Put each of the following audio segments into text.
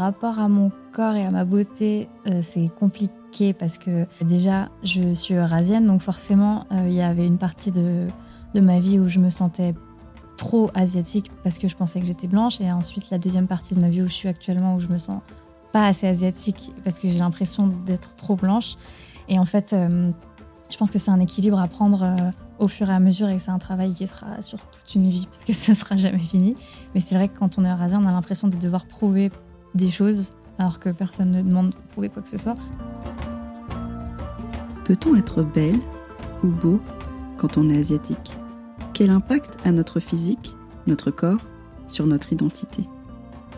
rapport à mon corps et à ma beauté, euh, c'est compliqué parce que déjà, je suis eurasienne, donc forcément, euh, il y avait une partie de, de ma vie où je me sentais trop asiatique parce que je pensais que j'étais blanche, et ensuite la deuxième partie de ma vie où je suis actuellement, où je me sens pas assez asiatique parce que j'ai l'impression d'être trop blanche. Et en fait, euh, je pense que c'est un équilibre à prendre au fur et à mesure et c'est un travail qui sera sur toute une vie parce que ça sera jamais fini. Mais c'est vrai que quand on est eurasien, on a l'impression de devoir prouver des choses alors que personne ne demande de prouver quoi que ce soit. Peut-on être belle ou beau quand on est asiatique? Quel impact a notre physique, notre corps, sur notre identité?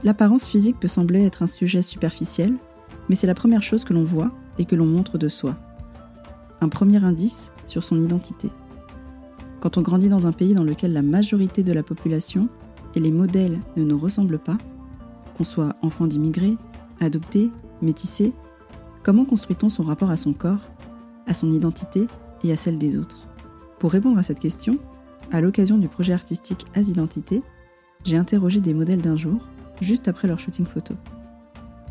L'apparence physique peut sembler être un sujet superficiel, mais c'est la première chose que l'on voit et que l'on montre de soi. Un premier indice sur son identité. Quand on grandit dans un pays dans lequel la majorité de la population et les modèles ne nous ressemblent pas, qu'on soit enfant d'immigrés, adopté, métissé, comment construit-on son rapport à son corps, à son identité et à celle des autres? Pour répondre à cette question, à l'occasion du projet artistique As-Identité, j'ai interrogé des modèles d'un jour juste après leur shooting photo.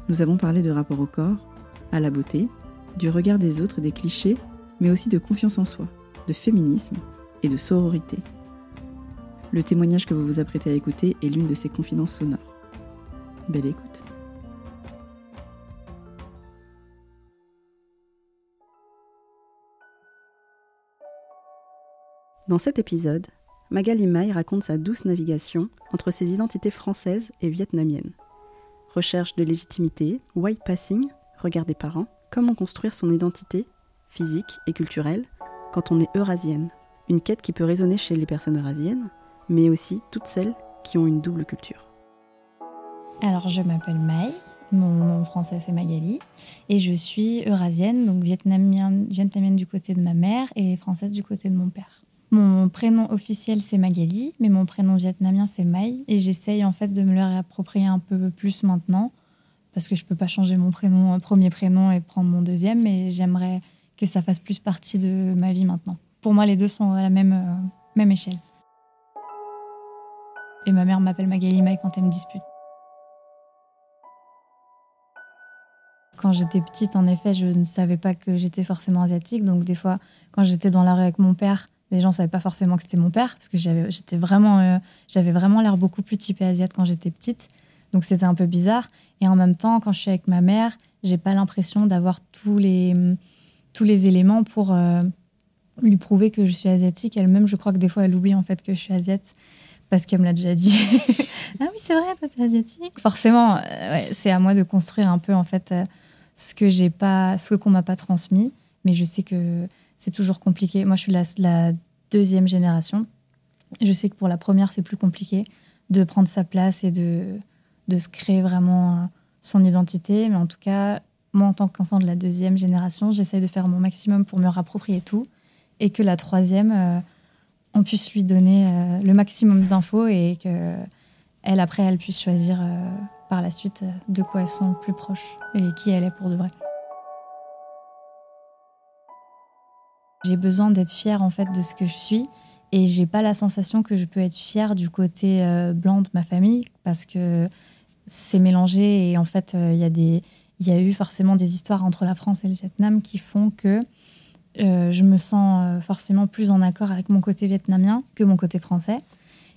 Nous avons parlé de rapport au corps, à la beauté, du regard des autres et des clichés, mais aussi de confiance en soi, de féminisme et de sororité. Le témoignage que vous vous apprêtez à écouter est l'une de ces confidences sonores. Belle écoute. Dans cet épisode, Magali Mai raconte sa douce navigation entre ses identités françaises et vietnamiennes. Recherche de légitimité, white passing, regard des parents, comment construire son identité, physique et culturelle, quand on est eurasienne. Une quête qui peut résonner chez les personnes eurasiennes, mais aussi toutes celles qui ont une double culture. Alors, je m'appelle Mai, mon nom français c'est Magali, et je suis eurasienne, donc vietnamienne, du côté de ma mère et française du côté de mon père. Mon prénom officiel, c'est Magali, mais mon prénom vietnamien, c'est Mai. Et j'essaye en fait de me le réapproprier un peu plus maintenant, parce que je peux pas changer mon prénom, premier prénom et prendre mon deuxième, mais j'aimerais que ça fasse plus partie de ma vie maintenant. Pour moi, les deux sont à la même, euh, même échelle. Et ma mère m'appelle Magali Mai quand elle me dispute. Quand j'étais petite, en effet, je ne savais pas que j'étais forcément asiatique. Donc, des fois, quand j'étais dans la rue avec mon père, les gens savaient pas forcément que c'était mon père parce que j'avais j'étais vraiment euh, j'avais vraiment l'air beaucoup plus typée asiate quand j'étais petite. Donc c'était un peu bizarre. Et en même temps quand je suis avec ma mère j'ai pas l'impression d'avoir tous les tous les éléments pour euh, lui prouver que je suis asiatique. Elle-même je crois que des fois elle oublie en fait que je suis asiate parce qu'elle me l'a déjà dit. Ah oui c'est vrai toi t'es asiatique. Forcément euh, c'est à moi de construire un peu en fait ce que j'ai pas ce qu'on m'a pas transmis mais je sais que c'est toujours compliqué. Moi, je suis la, deuxième génération. Je sais que pour la première, c'est plus compliqué de prendre sa place et de, de se créer vraiment euh, son identité. Mais en tout cas, moi, en tant qu'enfant de la deuxième génération, j'essaie de faire mon maximum pour me rapproprier tout et que la troisième, euh, on puisse lui donner euh, le maximum d'infos et que elle, après, elle puisse choisir par la suite de quoi elles sont plus proches et qui elle est pour de vrai. J'ai besoin d'être fière en fait de ce que je suis et j'ai pas la sensation que je peux être fière du côté euh, blanc de ma famille parce que c'est mélangé et en fait euh, il y a y a eu forcément des histoires entre la France et le Vietnam qui font que euh, je me sens forcément plus en accord avec mon côté vietnamien que mon côté français.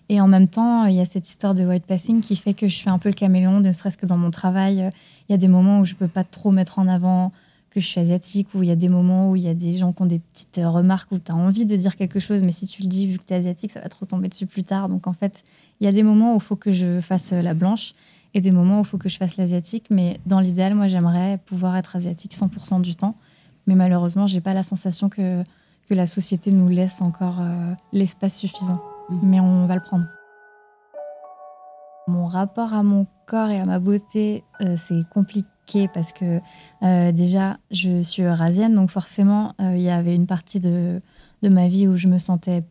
Et en même temps, il y a cette histoire de white passing qui fait que je suis un peu le caméléon, ne serait-ce que dans mon travail. Il y a des moments où je peux pas trop mettre en avant que je suis asiatique, où il y a des moments où il y a des gens qui ont des petites remarques, où tu as envie de dire quelque chose, mais si tu le dis, vu que tu es asiatique, ça va trop tomber dessus plus tard. Donc en fait, il y a des moments où il faut que je fasse la blanche et des moments où il faut que je fasse l'asiatique. Mais dans l'idéal, moi, j'aimerais pouvoir être asiatique 100% du temps. Mais malheureusement, j'ai pas la sensation que, que la société nous laisse encore euh, l'espace suffisant. Mmh. Mais on va le prendre. Mon rapport à mon corps et à ma beauté, euh, c'est compliqué parce que euh, déjà, je suis eurasienne, donc forcément, euh, il y avait une partie de, de, ma vie où je me sentais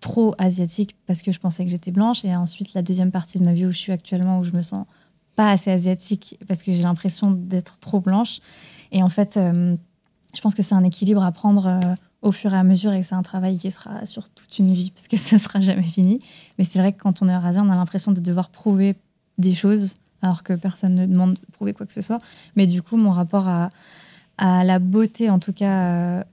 trop asiatique parce que je pensais que j'étais blanche, et ensuite la deuxième partie de ma vie où je suis actuellement, où je me sens pas assez asiatique parce que j'ai l'impression d'être trop blanche. Et en fait, je pense que c'est un équilibre à prendre au fur et à mesure et c'est un travail qui sera sur toute une vie parce que ça sera jamais fini. Mais c'est vrai que quand on est eurasien, on a l'impression de devoir prouver des choses alors que personne ne demande de prouver quoi que ce soit. Mais du coup, mon rapport à, la beauté, en tout cas euh,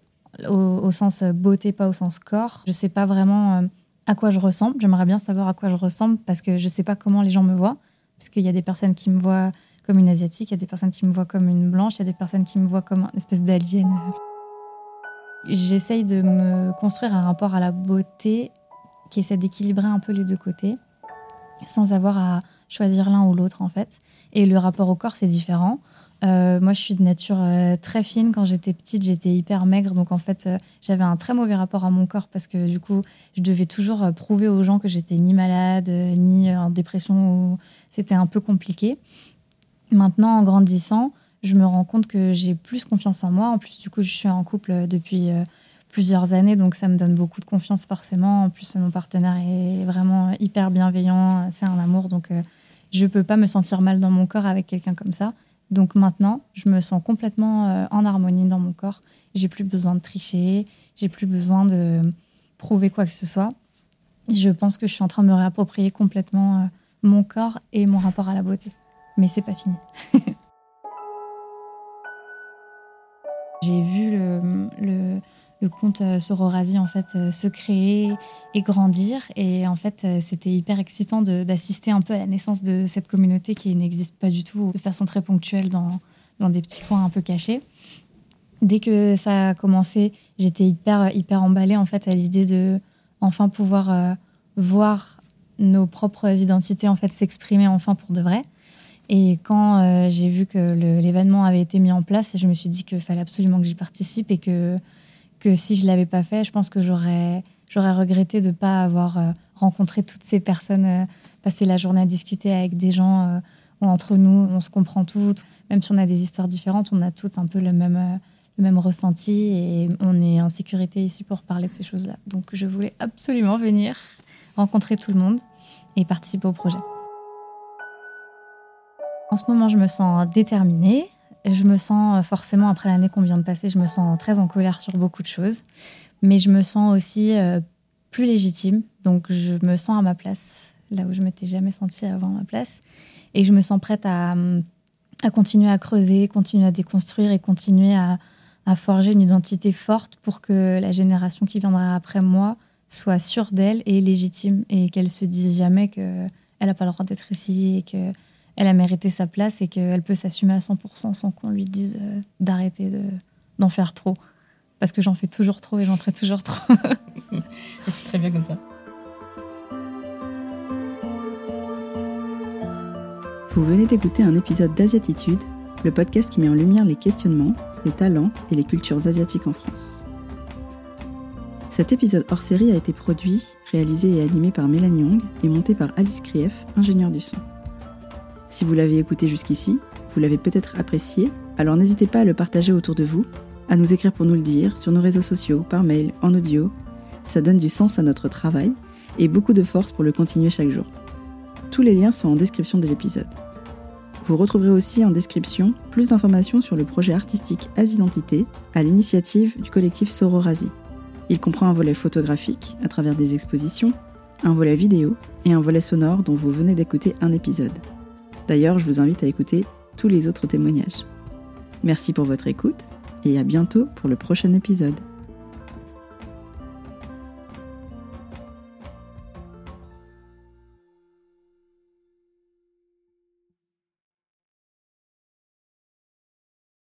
au, sens beauté, pas au sens corps, je sais pas vraiment euh, à quoi je ressemble. J'aimerais bien savoir à quoi je ressemble parce que je sais pas comment les gens me voient. Parce qu'il y a des personnes qui me voient comme une asiatique, il y a des personnes qui me voient comme une blanche, il y a des personnes qui me voient comme une espèce d'alien. J'essaye de me construire un rapport à la beauté qui essaie d'équilibrer un peu les deux côtés, sans avoir à choisir l'un ou l'autre en fait. Et le rapport au corps, c'est différent. Euh, moi, je suis de nature euh, très fine. Quand j'étais petite, j'étais hyper maigre. Donc, en fait, euh, j'avais un très mauvais rapport à mon corps parce que, du coup, je devais toujours prouver aux gens que j'étais ni malade, ni en dépression. C'était un peu compliqué. Maintenant, en grandissant, je me rends compte que j'ai plus confiance en moi. En plus, du coup, je suis en couple depuis plusieurs années, donc ça me donne beaucoup de confiance forcément. En plus, mon partenaire est vraiment hyper bienveillant, c'est un amour, donc je peux pas me sentir mal dans mon corps avec quelqu'un comme ça. Donc maintenant, je me sens complètement euh, en harmonie dans mon corps. J'ai plus besoin de tricher, j'ai plus besoin de prouver quoi que ce soit. Je pense que je suis en train de me réapproprier complètement euh, mon corps et mon rapport à la beauté. Mais c'est pas fini. j'ai vu le le compte euh, Sororasi en fait euh, se créer et grandir et en fait euh, c'était hyper excitant d'assister un peu à la naissance de cette communauté qui n'existe pas du tout de façon très ponctuelle dans, dans des petits coins un peu cachés. Dès que ça a commencé, j'étais hyper hyper emballée en fait à l'idée de enfin pouvoir voir nos propres identités en fait s'exprimer enfin pour de vrai. Et quand j'ai vu que l'événement avait été mis en place, je me suis dit qu'il fallait absolument que j'y participe et que que si je l'avais pas fait, je pense que j'aurais regretté de ne pas avoir euh, rencontré toutes ces personnes, euh, passé la journée à discuter avec des gens euh, où entre nous, on se comprend toutes. Même si on a des histoires différentes, on a toutes un peu le même, le même ressenti et on est en sécurité ici pour parler de ces choses-là. Donc je voulais absolument venir rencontrer tout le monde et participer au projet. En ce moment, je me sens déterminée, je me sens euh, forcément, après l'année qu'on vient de passer, je me sens très en colère sur beaucoup de choses. Mais je me sens aussi euh, plus légitime. Donc, je me sens à ma place, là où je m'étais jamais sentie avant ma place. Et je me sens prête à, continuer à creuser, continuer à déconstruire et continuer à, à, forger une identité forte pour que la génération qui viendra après moi soit sûre d'elle et légitime et qu'elle se dise jamais qu'elle n'a pas le droit d'être ici et que elle a mérité sa place et qu'elle peut s'assumer à 100% sans qu'on lui dise euh, d'arrêter d'en faire trop. Parce que j'en fais toujours trop et j'en ferai toujours trop. C'est très bien comme ça. Vous venez d'écouter un épisode d'Asiatitude, le podcast qui met en lumière les questionnements, les talents et les cultures asiatiques en France. Cet épisode hors série a été produit, réalisé et animé par Mélanie Hong et monté par Alice Krief, ingénieure du son. Si vous l'avez écouté jusqu'ici, vous l'avez peut-être apprécié, alors n'hésitez pas à le partager autour de vous, à nous écrire pour nous le dire, sur nos réseaux sociaux, par mail, en audio. Ça donne du sens à notre travail et beaucoup de force pour le continuer chaque jour. Tous les liens sont en description de l'épisode. Vous retrouverez aussi en description plus d'informations sur le projet artistique As-Identité à l'initiative du collectif Sororasi. Il comprend un volet photographique à travers des expositions, un volet vidéo et un volet sonore dont vous venez d'écouter un épisode. D'ailleurs, je vous invite à écouter tous les autres témoignages. Merci pour votre écoute et à bientôt pour le prochain épisode.